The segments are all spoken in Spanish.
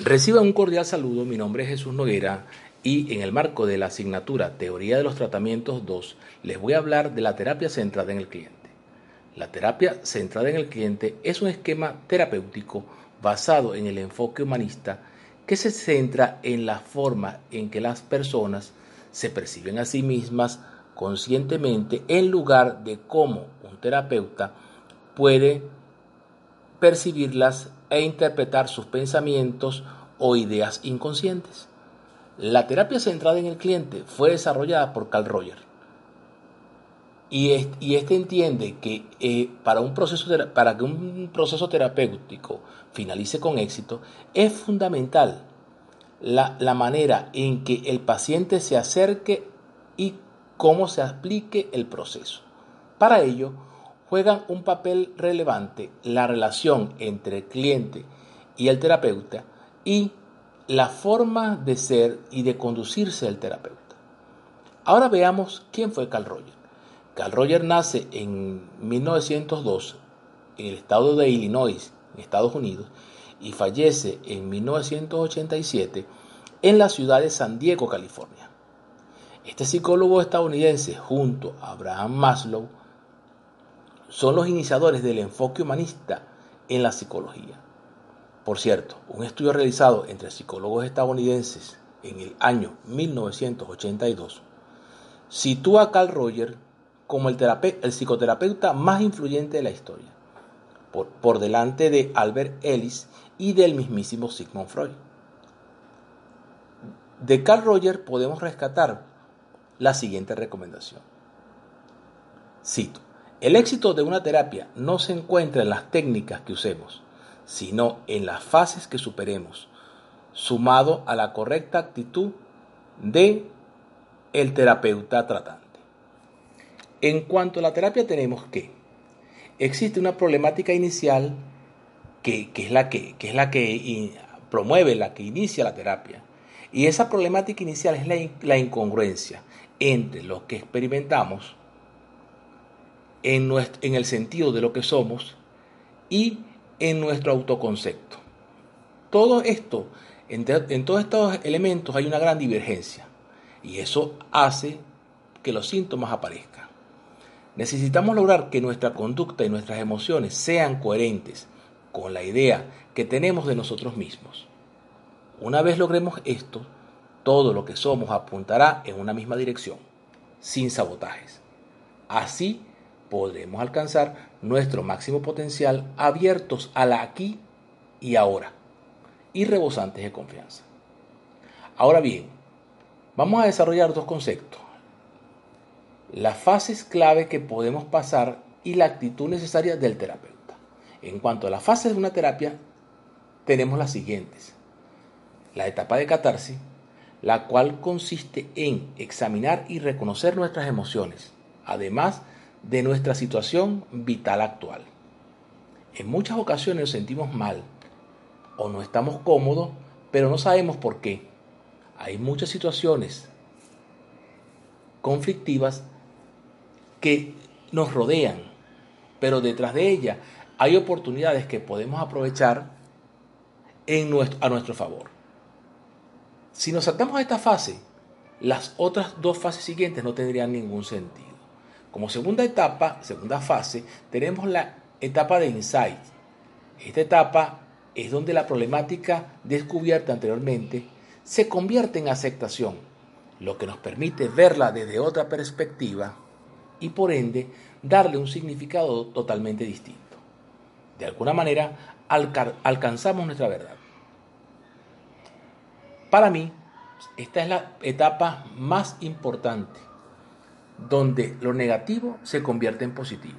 Reciba un cordial saludo, mi nombre es Jesús Noguera y en el marco de la asignatura Teoría de los Tratamientos 2 les voy a hablar de la terapia centrada en el cliente. La terapia centrada en el cliente es un esquema terapéutico basado en el enfoque humanista que se centra en la forma en que las personas se perciben a sí mismas conscientemente en lugar de cómo un terapeuta puede percibirlas e interpretar sus pensamientos o ideas inconscientes. La terapia centrada en el cliente fue desarrollada por Carl Roger. Y, este entiende que eh, para, un proceso, para que un proceso terapéutico finalice con éxito, es fundamental la, la manera en que el paciente se acerque y cómo se aplique el proceso. Para ello, juegan un papel relevante la relación entre el cliente y el terapeuta y la forma de ser y de conducirse del terapeuta. Ahora veamos quién fue Carl Roger. Carl Roger nace en 1902 en el estado de Illinois, en Estados Unidos, y fallece en 1987 en la ciudad de San Diego, California. Este psicólogo estadounidense, junto a Abraham Maslow, son los iniciadores del enfoque humanista en la psicología. Por cierto, un estudio realizado entre psicólogos estadounidenses en el año 1982 sitúa a Carl Roger como el, psicoterapeuta más influyente de la historia, por, por delante de Albert Ellis y del mismísimo Sigmund Freud. De Carl Roger podemos rescatar la siguiente recomendación. Cito, el éxito de una terapia no se encuentra en las técnicas que usemos, sino en las fases que superemos, sumado a la correcta actitud de el terapeuta tratante. En cuanto a la terapia tenemos que existe una problemática inicial que, es la que, es la que promueve, la que inicia la terapia. Y esa problemática inicial es la, la incongruencia entre lo que experimentamos en, el sentido de lo que somos y en nuestro autoconcepto. Todo esto, en todos estos elementos hay una gran divergencia y eso hace que los síntomas aparezcan. Necesitamos lograr que nuestra conducta y nuestras emociones sean coherentes con la idea que tenemos de nosotros mismos. Una vez logremos esto, todo lo que somos apuntará en una misma dirección, sin sabotajes. Así podremos alcanzar nuestro máximo potencial abiertos a la aquí y ahora y rebosantes de confianza. Ahora bien, vamos a desarrollar dos conceptos. Las fases clave que podemos pasar y la actitud necesaria del terapeuta. En cuanto a las fases de una terapia, tenemos las siguientes. La etapa de catarsis, la cual consiste en examinar y reconocer nuestras emociones, además de nuestra situación vital actual. En muchas ocasiones nos sentimos mal o no estamos cómodos, pero no sabemos por qué. Hay muchas situaciones conflictivas que nos rodean, pero detrás de ellas hay oportunidades que podemos aprovechar en a nuestro favor. Si nos saltamos a esta fase, las otras dos fases siguientes no tendrían ningún sentido. Como segunda etapa, segunda fase, tenemos la etapa de insight. Esta etapa es donde la problemática descubierta anteriormente se convierte en aceptación, lo que nos permite verla desde otra perspectiva y por ende darle un significado totalmente distinto. De alguna manera alcanzamos nuestra verdad. Para mí, esta es la etapa más importante donde lo negativo se convierte en positivo,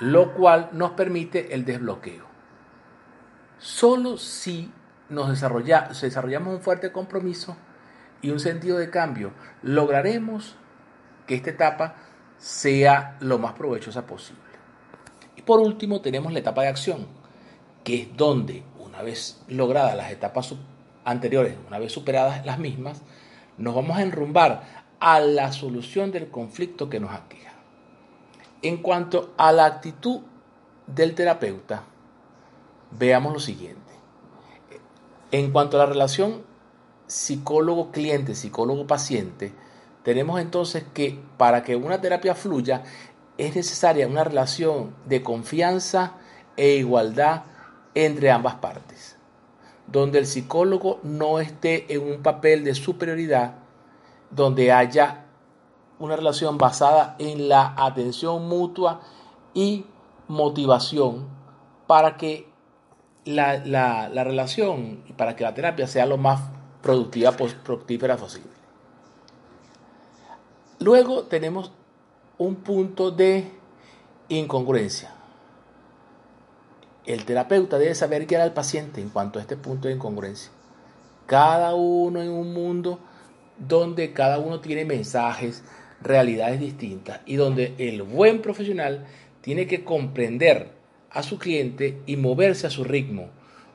lo cual nos permite el desbloqueo. Solo si nos desarrolla, desarrollamos un fuerte compromiso y un sentido de cambio, lograremos que esta etapa sea lo más provechosa posible. Y por último tenemos la etapa de acción, que es donde, una vez logradas las etapas anteriores, una vez superadas las mismas, nos vamos a enrumbar a la solución del conflicto que nos aqueja. En cuanto a la actitud del terapeuta, veamos lo siguiente. En cuanto a la relación psicólogo-cliente, psicólogo-paciente, tenemos entonces que para que una terapia fluya es necesaria una relación de confianza e igualdad entre ambas partes, donde el psicólogo no esté en un papel de superioridad, donde haya una relación basada en la atención mutua y motivación para que la, la relación y para que la terapia sea lo más productiva, fructífera posible. Luego tenemos un punto de incongruencia. El terapeuta debe saber guiar al paciente en cuanto a este punto de incongruencia. Cada uno en un mundo donde cada uno tiene mensajes, realidades distintas y donde el buen profesional tiene que comprender a su cliente y moverse a su ritmo.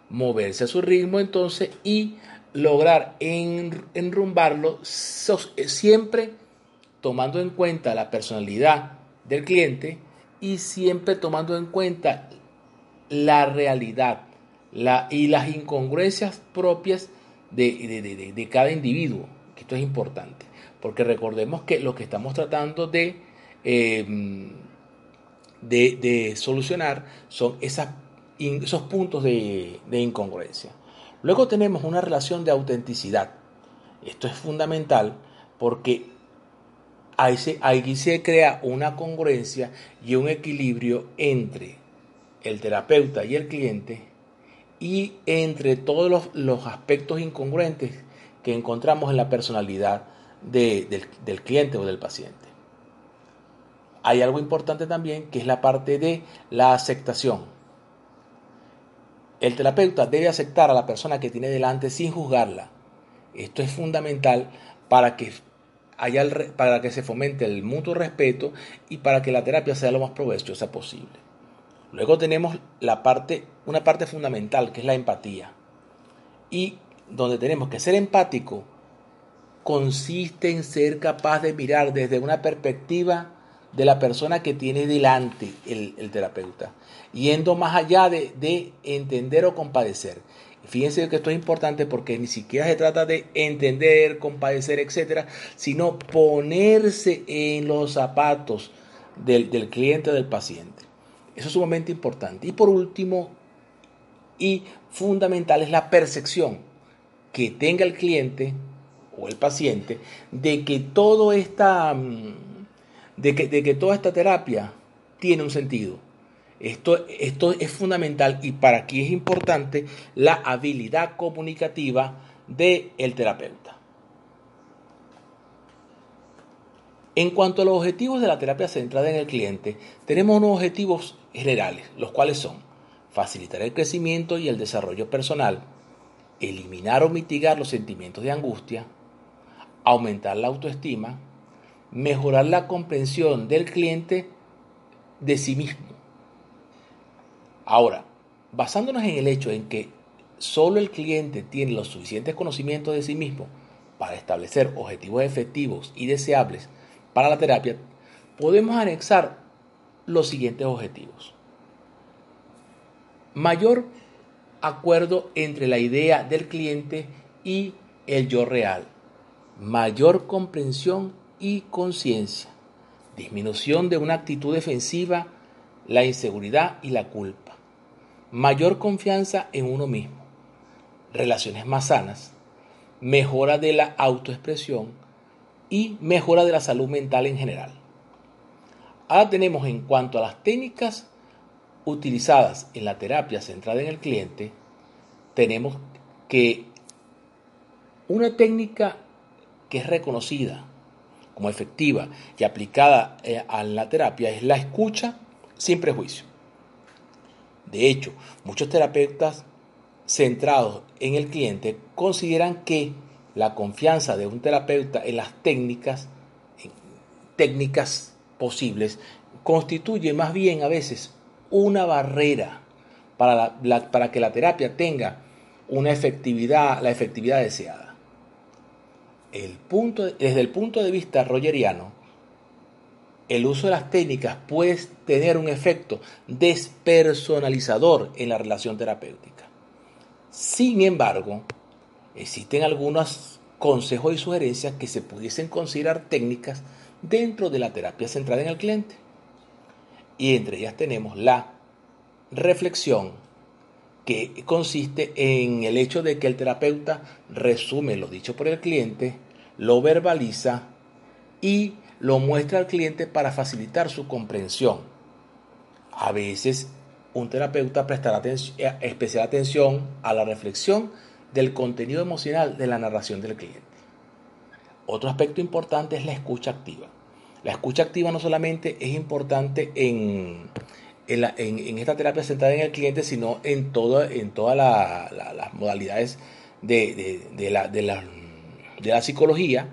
Moverse a su ritmo entonces y lograr enrumbarlo siempre tomando en cuenta la personalidad del cliente y siempre tomando en cuenta la realidad y las incongruencias propias de, cada individuo. Esto es importante, porque recordemos que lo que estamos tratando de, em, de, solucionar son esos puntos de incongruencia. Luego tenemos una relación de autenticidad. Esto es fundamental porque ahí se, se crea una congruencia y un equilibrio entre el terapeuta y el cliente y entre todos los, aspectos incongruentes que encontramos en la personalidad del, cliente o del paciente. Hay algo importante también que es la parte de la aceptación. El terapeuta debe aceptar a la persona que tiene delante sin juzgarla. Esto es fundamental para que, haya para que se fomente el mutuo respeto y para que la terapia sea lo más provechosa posible. Luego tenemos la parte, una parte fundamental que es la empatía. Y donde tenemos que ser empático consiste en ser capaz de mirar desde una perspectiva de la persona que tiene delante el, terapeuta, yendo más allá de, entender o compadecer. Fíjense que esto es importante porque ni siquiera se trata de entender, compadecer, etcétera, sino ponerse en los zapatos del, del cliente o del paciente. Eso es sumamente importante. Y por último, y fundamental, es la percepción que tenga el cliente o el paciente de que esta mm, de que, toda esta terapia tiene un sentido. Esto, esto es fundamental y para aquí es importante la habilidad comunicativa del el terapeuta. En cuanto a los objetivos de la terapia centrada en el cliente, tenemos unos objetivos generales, los cuales son facilitar el crecimiento y el desarrollo personal, eliminar o mitigar los sentimientos de angustia, aumentar la autoestima, mejorar la comprensión del cliente de sí mismo. Ahora, basándonos en el hecho en que solo el cliente tiene los suficientes conocimientos de sí mismo para establecer objetivos efectivos y deseables para la terapia, podemos anexar los siguientes objetivos. Mayor acuerdo entre la idea del cliente y el yo real. Mayor comprensión y conciencia, disminución de una actitud defensiva, la inseguridad y la culpa, mayor confianza en uno mismo, relaciones más sanas, mejora de la autoexpresión y mejora de la salud mental en general. Ahora tenemos en cuanto a las técnicas utilizadas en la terapia centrada en el cliente, tenemos que una técnica que es reconocida como efectiva y aplicada eh, a la terapia es la escucha sin prejuicio. De hecho, muchos terapeutas centrados en el cliente consideran que la confianza de un terapeuta en las técnicas, técnicas posibles, constituye más bien a veces una barrera para, para que la terapia tenga una efectividad, la efectividad deseada. El punto, desde el punto de vista rogeriano, el uso de las técnicas puede tener un efecto despersonalizador en la relación terapéutica. Sin embargo, existen algunos consejos y sugerencias que se pudiesen considerar técnicas dentro de la terapia centrada en el cliente. Y entre ellas tenemos la reflexión, que consiste en el hecho de que el terapeuta resume lo dicho por el cliente, lo verbaliza y lo muestra al cliente para facilitar su comprensión. A veces un terapeuta prestará eh, especial atención a la reflexión del contenido emocional de la narración del cliente. Otro aspecto importante es la escucha activa. La escucha activa no solamente es importante en, en, esta terapia centrada en el cliente, sino en, en todas las modalidades de, la, de, la, psicología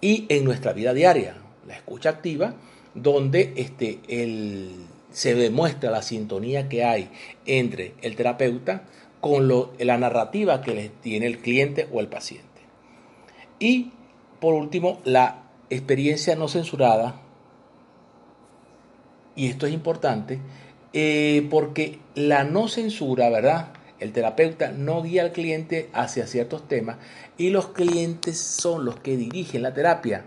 y en nuestra vida diaria. La escucha activa, donde este, el, se demuestra la sintonía que hay entre el terapeuta con lo, la narrativa que tiene el cliente o el paciente. Y por último, la experiencia no censurada y esto es importante, eh, porque la no censura, ¿verdad? El terapeuta no guía al cliente hacia ciertos temas y los clientes son los que dirigen la terapia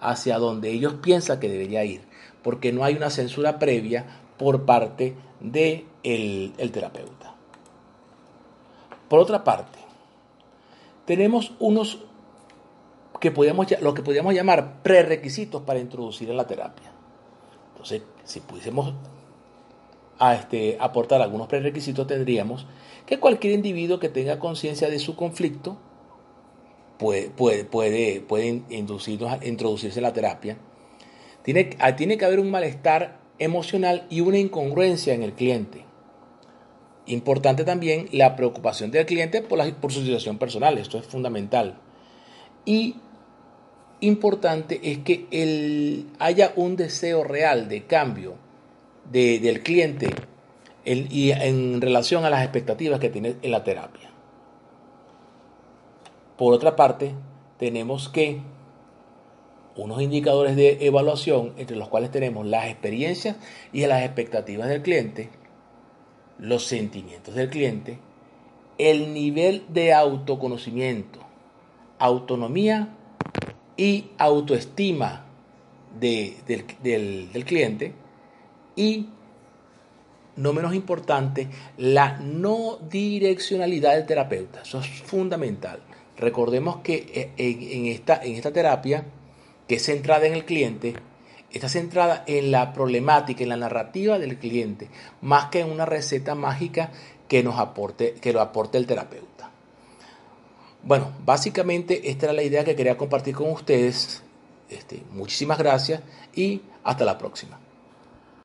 hacia donde ellos piensan que debería ir, porque no hay una censura previa por parte del de el terapeuta. Por otra parte, tenemos unos que podíamos, lo que podríamos llamar prerequisitos para introducir en la terapia. Entonces, si pudiésemos a este, aportar algunos prerequisitos, tendríamos que cualquier individuo que tenga conciencia de su conflicto puede, puede, puede, puede introducirse en la terapia. Tiene, ah, tiene que haber un malestar emocional y una incongruencia en el cliente. Importante también la preocupación del cliente por, la, por su situación personal, esto es fundamental. Y importante es que el, haya un deseo real de cambio del cliente y en relación a las expectativas que tiene en la terapia. Por otra parte, tenemos que unos indicadores de evaluación entre los cuales tenemos las experiencias y las expectativas del cliente, los sentimientos del cliente, el nivel de autoconocimiento, autonomía y autoestima del, cliente y, no menos importante, la no direccionalidad del terapeuta. Eso es fundamental. Recordemos que eh, en esta, en esta terapia, que es centrada en el cliente, está centrada en la problemática, en la narrativa del cliente, más que en una receta mágica que nos aporte, que lo aporte el terapeuta. Bueno, básicamente esta era la idea que quería compartir con ustedes. Este, muchísimas gracias y hasta la próxima.